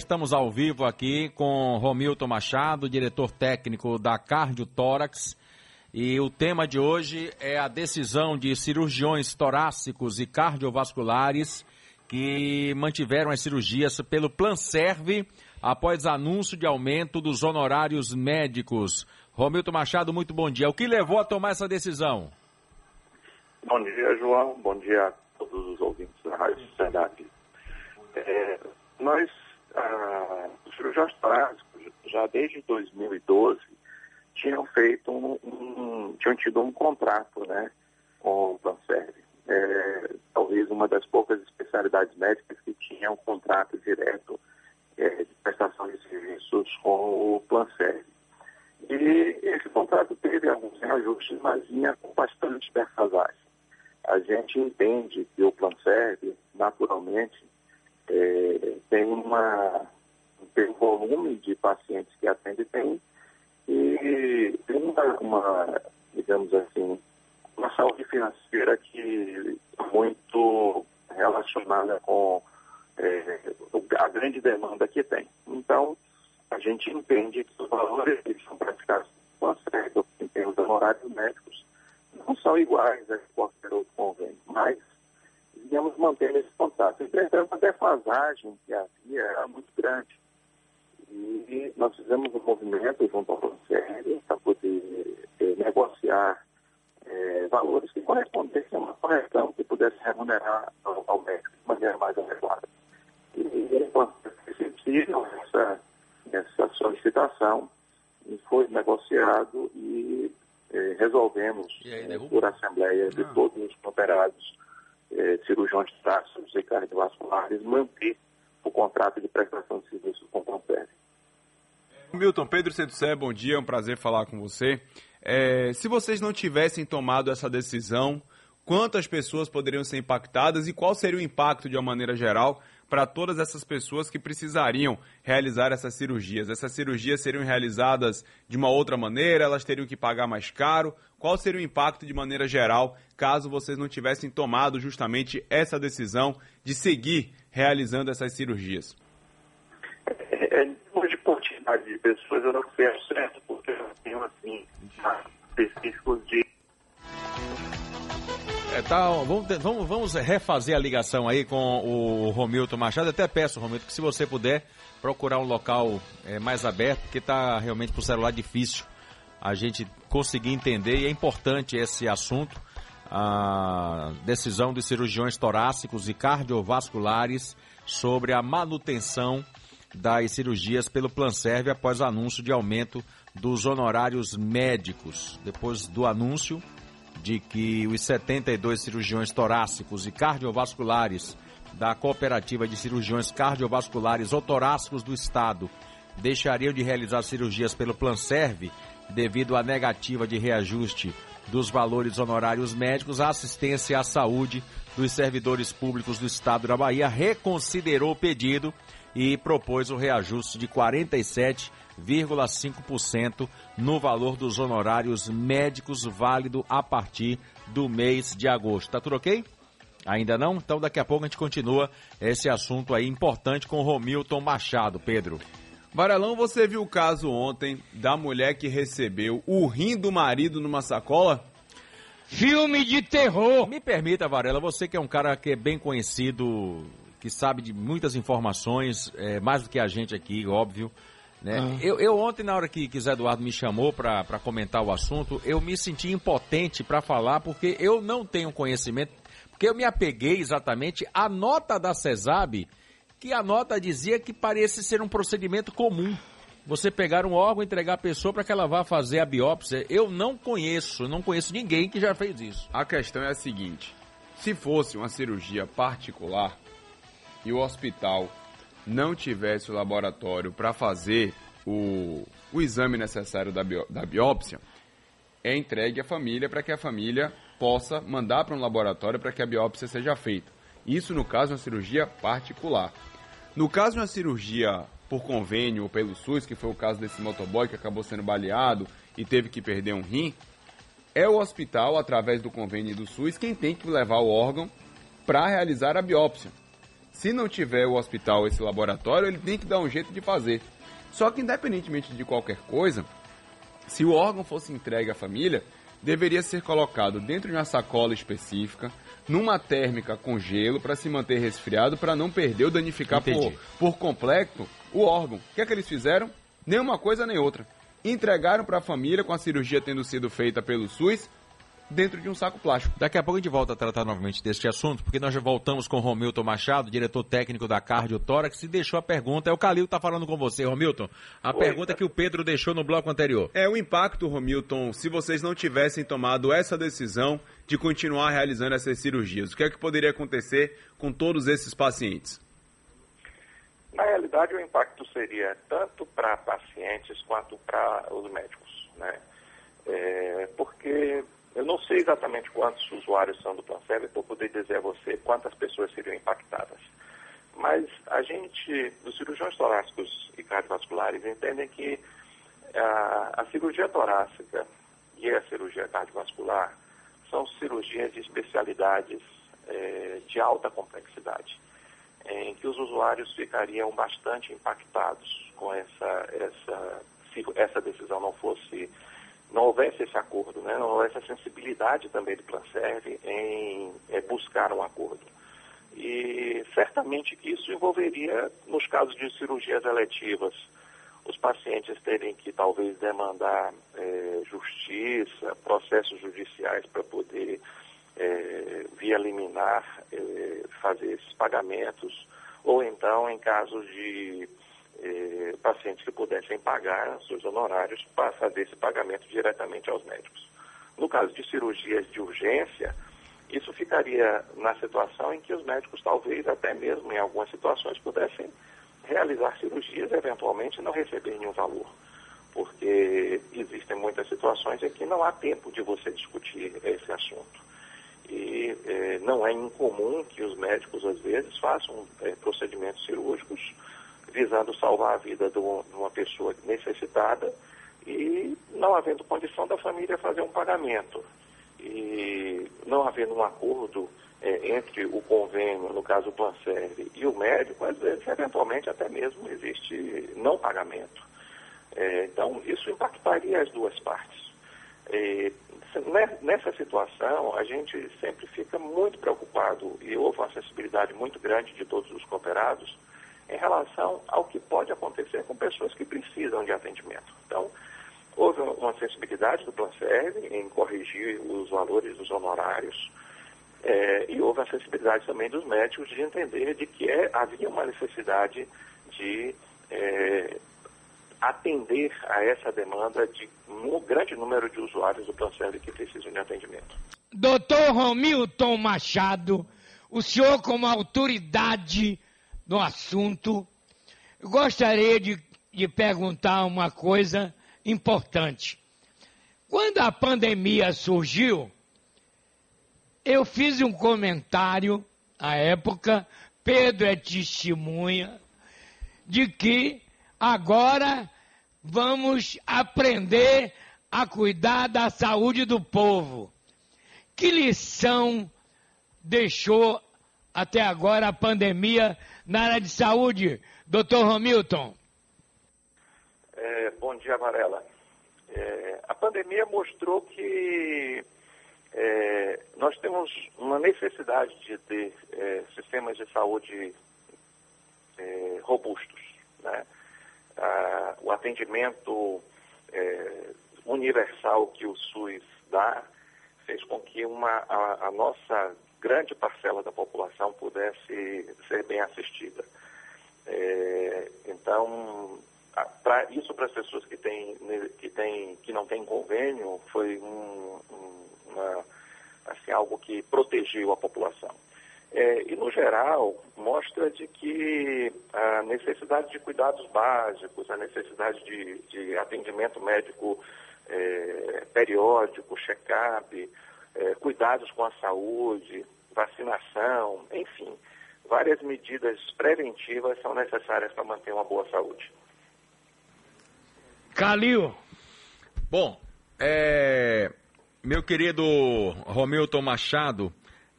Estamos ao vivo aqui com Romilton Machado, diretor técnico da Cardiotórax. E o tema de hoje é a decisão de cirurgiões torácicos e cardiovasculares que mantiveram as cirurgias pelo Plan Serve após anúncio de aumento dos honorários médicos. Romilton Machado, muito bom dia. O que levou a tomar essa decisão? Bom dia, João. Bom dia a todos os ouvintes da Rádio Sociedade. É, nós ah, os cirurgiões plásticos, já desde 2012, tinham feito um, um tinham tido um contrato né, com o Planserve. É, talvez uma das poucas especialidades médicas que tinham um contrato direto é, de prestação de serviços com o Planserve. E esse contrato teve alguns reajustes, mas vinha com bastante defasagem. A gente entende que o Planserve, naturalmente, uma, um volume de pacientes que atende tem e tem uma, uma, digamos assim, uma saúde financeira que é muito relacionada com é, a grande demanda que tem. Então, a gente entende que os valores que são praticados com certo em termos de honorários médicos não são iguais a qualquer outro convênio, mas viemos mantendo esse contato. Entretanto, a defasagem que havia era muito grande. E nós fizemos um movimento junto ao Conselho para poder eh, negociar eh, valores que correspondessem a uma correção que pudesse remunerar ao, ao médico de maneira mais adequada. E enquanto sentiram essa, essa solicitação, foi negociado e eh, resolvemos, e aí, por assembleia de ah. todos os cooperados, eh, cirurgiões plásticos e cardiovasculares manter o contrato de prestação de serviços com o Conserve. Milton, Pedro Seduzé, bom dia, é um prazer falar com você. É, se vocês não tivessem tomado essa decisão, quantas pessoas poderiam ser impactadas e qual seria o impacto de uma maneira geral para todas essas pessoas que precisariam realizar essas cirurgias? Essas cirurgias seriam realizadas de uma outra maneira? Elas teriam que pagar mais caro? Qual seria o impacto de maneira geral caso vocês não tivessem tomado justamente essa decisão de seguir realizando essas cirurgias? É, de quantidade de pessoas eu não sei certo, porque eu tenho assim, específicos de é, tá, vamos, vamos, vamos refazer a ligação aí com o Romilton Machado. Até peço, Romilton, que se você puder procurar um local é, mais aberto, porque está realmente para o celular difícil a gente conseguir entender e é importante esse assunto. A decisão de cirurgiões torácicos e cardiovasculares sobre a manutenção das cirurgias pelo Planserve após anúncio de aumento dos honorários médicos. Depois do anúncio, de que os 72 cirurgiões torácicos e cardiovasculares da Cooperativa de Cirurgiões Cardiovasculares ou Torácicos do Estado deixariam de realizar cirurgias pelo Planserve devido à negativa de reajuste dos valores honorários médicos, a assistência à saúde dos servidores públicos do Estado da Bahia reconsiderou o pedido e propôs o reajuste de 47 0,5% no valor dos honorários médicos válido a partir do mês de agosto. Tá tudo ok? Ainda não? Então daqui a pouco a gente continua esse assunto aí importante com Romilton Machado, Pedro. Varelão, você viu o caso ontem da mulher que recebeu o rim do marido numa sacola? Filme de terror! Me permita, Varela, você que é um cara que é bem conhecido, que sabe de muitas informações, é, mais do que a gente aqui, óbvio. Né? Ah. Eu, eu, ontem, na hora que, que Zé Eduardo me chamou para comentar o assunto, eu me senti impotente para falar, porque eu não tenho conhecimento, porque eu me apeguei exatamente à nota da CESAB, que a nota dizia que parece ser um procedimento comum. Você pegar um órgão e entregar a pessoa para que ela vá fazer a biópsia. Eu não conheço, não conheço ninguém que já fez isso. A questão é a seguinte: se fosse uma cirurgia particular e o hospital não tivesse o laboratório para fazer o, o exame necessário da, bió, da biópsia, é entregue à família para que a família possa mandar para um laboratório para que a biópsia seja feita. Isso no caso de uma cirurgia particular. No caso de uma cirurgia por convênio ou pelo SUS, que foi o caso desse motoboy que acabou sendo baleado e teve que perder um rim, é o hospital, através do convênio do SUS, quem tem que levar o órgão para realizar a biópsia. Se não tiver o hospital esse laboratório, ele tem que dar um jeito de fazer. Só que independentemente de qualquer coisa, se o órgão fosse entregue à família, deveria ser colocado dentro de uma sacola específica, numa térmica com gelo, para se manter resfriado, para não perder ou danificar por, por completo o órgão. O que é que eles fizeram? Nem uma coisa nem outra. Entregaram para a família, com a cirurgia tendo sido feita pelo SUS, dentro de um saco plástico. Daqui a pouco a gente volta a tratar novamente deste assunto, porque nós já voltamos com Romilton Machado, diretor técnico da Cardio Tórax, e deixou a pergunta. É o Calil que está falando com você, Romilton. A Oi, pergunta que o Pedro deixou no bloco anterior. É o impacto, Romilton, se vocês não tivessem tomado essa decisão de continuar realizando essas cirurgias. O que é que poderia acontecer com todos esses pacientes? Na realidade, o impacto seria tanto para pacientes quanto para os médicos, né? É, porque sei exatamente quantos usuários são do Planceb para poder dizer a você quantas pessoas seriam impactadas. Mas a gente, os cirurgiões torácicos e cardiovasculares, entendem que a, a cirurgia torácica e a cirurgia cardiovascular são cirurgias de especialidades é, de alta complexidade, em que os usuários ficariam bastante impactados com essa, essa se essa decisão não fosse não houvesse esse acordo, né? não houvesse a sensibilidade também do Planserve em é, buscar um acordo. E certamente que isso envolveria, nos casos de cirurgias eletivas, os pacientes terem que talvez demandar é, justiça, processos judiciais para poder, é, via liminar, fazer esses pagamentos, ou então em casos de eh, pacientes que pudessem pagar seus honorários para fazer esse pagamento diretamente aos médicos. No caso de cirurgias de urgência, isso ficaria na situação em que os médicos, talvez até mesmo em algumas situações, pudessem realizar cirurgias eventualmente não receber nenhum valor. Porque existem muitas situações em que não há tempo de você discutir esse assunto. E eh, não é incomum que os médicos, às vezes, façam eh, procedimentos cirúrgicos visando salvar a vida de uma pessoa necessitada e não havendo condição da família fazer um pagamento. E não havendo um acordo é, entre o convênio, no caso o Planserve, e o médico, às vezes, eventualmente, até mesmo existe não pagamento. É, então, isso impactaria as duas partes. É, nessa situação, a gente sempre fica muito preocupado e houve uma sensibilidade muito grande de todos os cooperados em relação ao que pode acontecer com pessoas que precisam de atendimento. Então, houve uma sensibilidade do Planserve em corrigir os valores dos honorários é, e houve a sensibilidade também dos médicos de entender de que é, havia uma necessidade de é, atender a essa demanda de um grande número de usuários do Planserve que precisam de atendimento. Doutor Romilton Machado, o senhor como autoridade no assunto, gostaria de, de perguntar uma coisa importante. Quando a pandemia surgiu, eu fiz um comentário à época, Pedro é testemunha, de que agora vamos aprender a cuidar da saúde do povo. Que lição deixou até agora a pandemia na área de saúde, doutor Romilton? É, bom dia, Varela. É, a pandemia mostrou que é, nós temos uma necessidade de ter é, sistemas de saúde é, robustos. Né? O atendimento é, universal que o SUS dá fez com que uma, a, a nossa grande parcela da população pudesse ser bem assistida. É, então, para isso para as pessoas que têm que que não têm convênio foi um, um, uma, assim algo que protegeu a população. É, e no geral mostra de que a necessidade de cuidados básicos, a necessidade de, de atendimento médico é, periódico, check-up, é, cuidados com a saúde, vacinação, enfim, várias medidas preventivas são necessárias para manter uma boa saúde. Calil. Bom, é, meu querido Romilton Machado,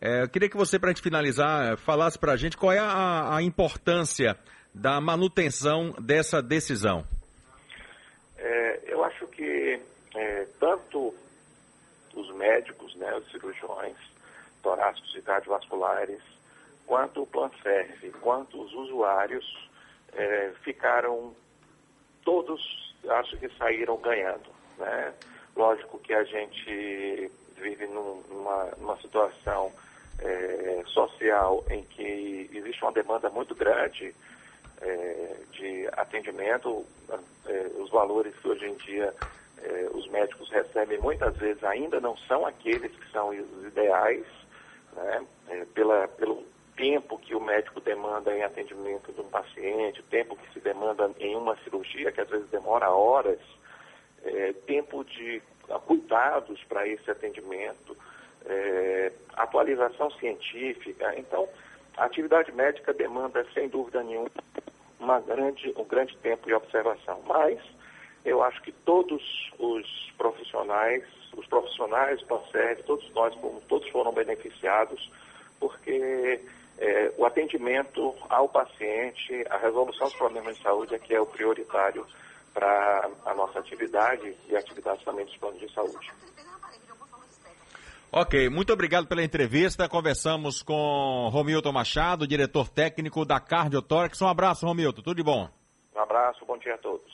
É, eu queria que você, para a gente finalizar, falasse para a gente qual é a, a, importância da manutenção dessa decisão. É, eu acho que é, tanto médicos, né, os cirurgiões torácicos e cardiovasculares, quanto o Planserve, quanto os usuários é, ficaram todos, acho que saíram ganhando. Né? Lógico que a gente vive num, numa, numa situação é, social em que existe uma demanda muito grande é, de atendimento, é, os valores que hoje em dia é, os médicos recebem muitas vezes ainda não são aqueles que são os ideais, né? É, pela, pelo tempo que o médico demanda em atendimento de um paciente, tempo que se demanda em uma cirurgia, que às vezes demora horas, é, tempo de cuidados para esse atendimento, atualização científica. Então, a atividade médica demanda, sem dúvida nenhuma, uma grande, um grande tempo de observação. Mas eu acho que todos os profissionais, os profissionais do ACER, todos nós, todos foram beneficiados, porque é, o atendimento ao paciente, a resolução dos problemas de saúde é que é o prioritário para a nossa atividade e a atividade também dos planos de saúde. Ok, muito obrigado pela entrevista. Conversamos com Romilton Machado, diretor técnico da Cardiotórax. Um abraço, Romilton. Tudo de bom. Um abraço, bom dia a todos.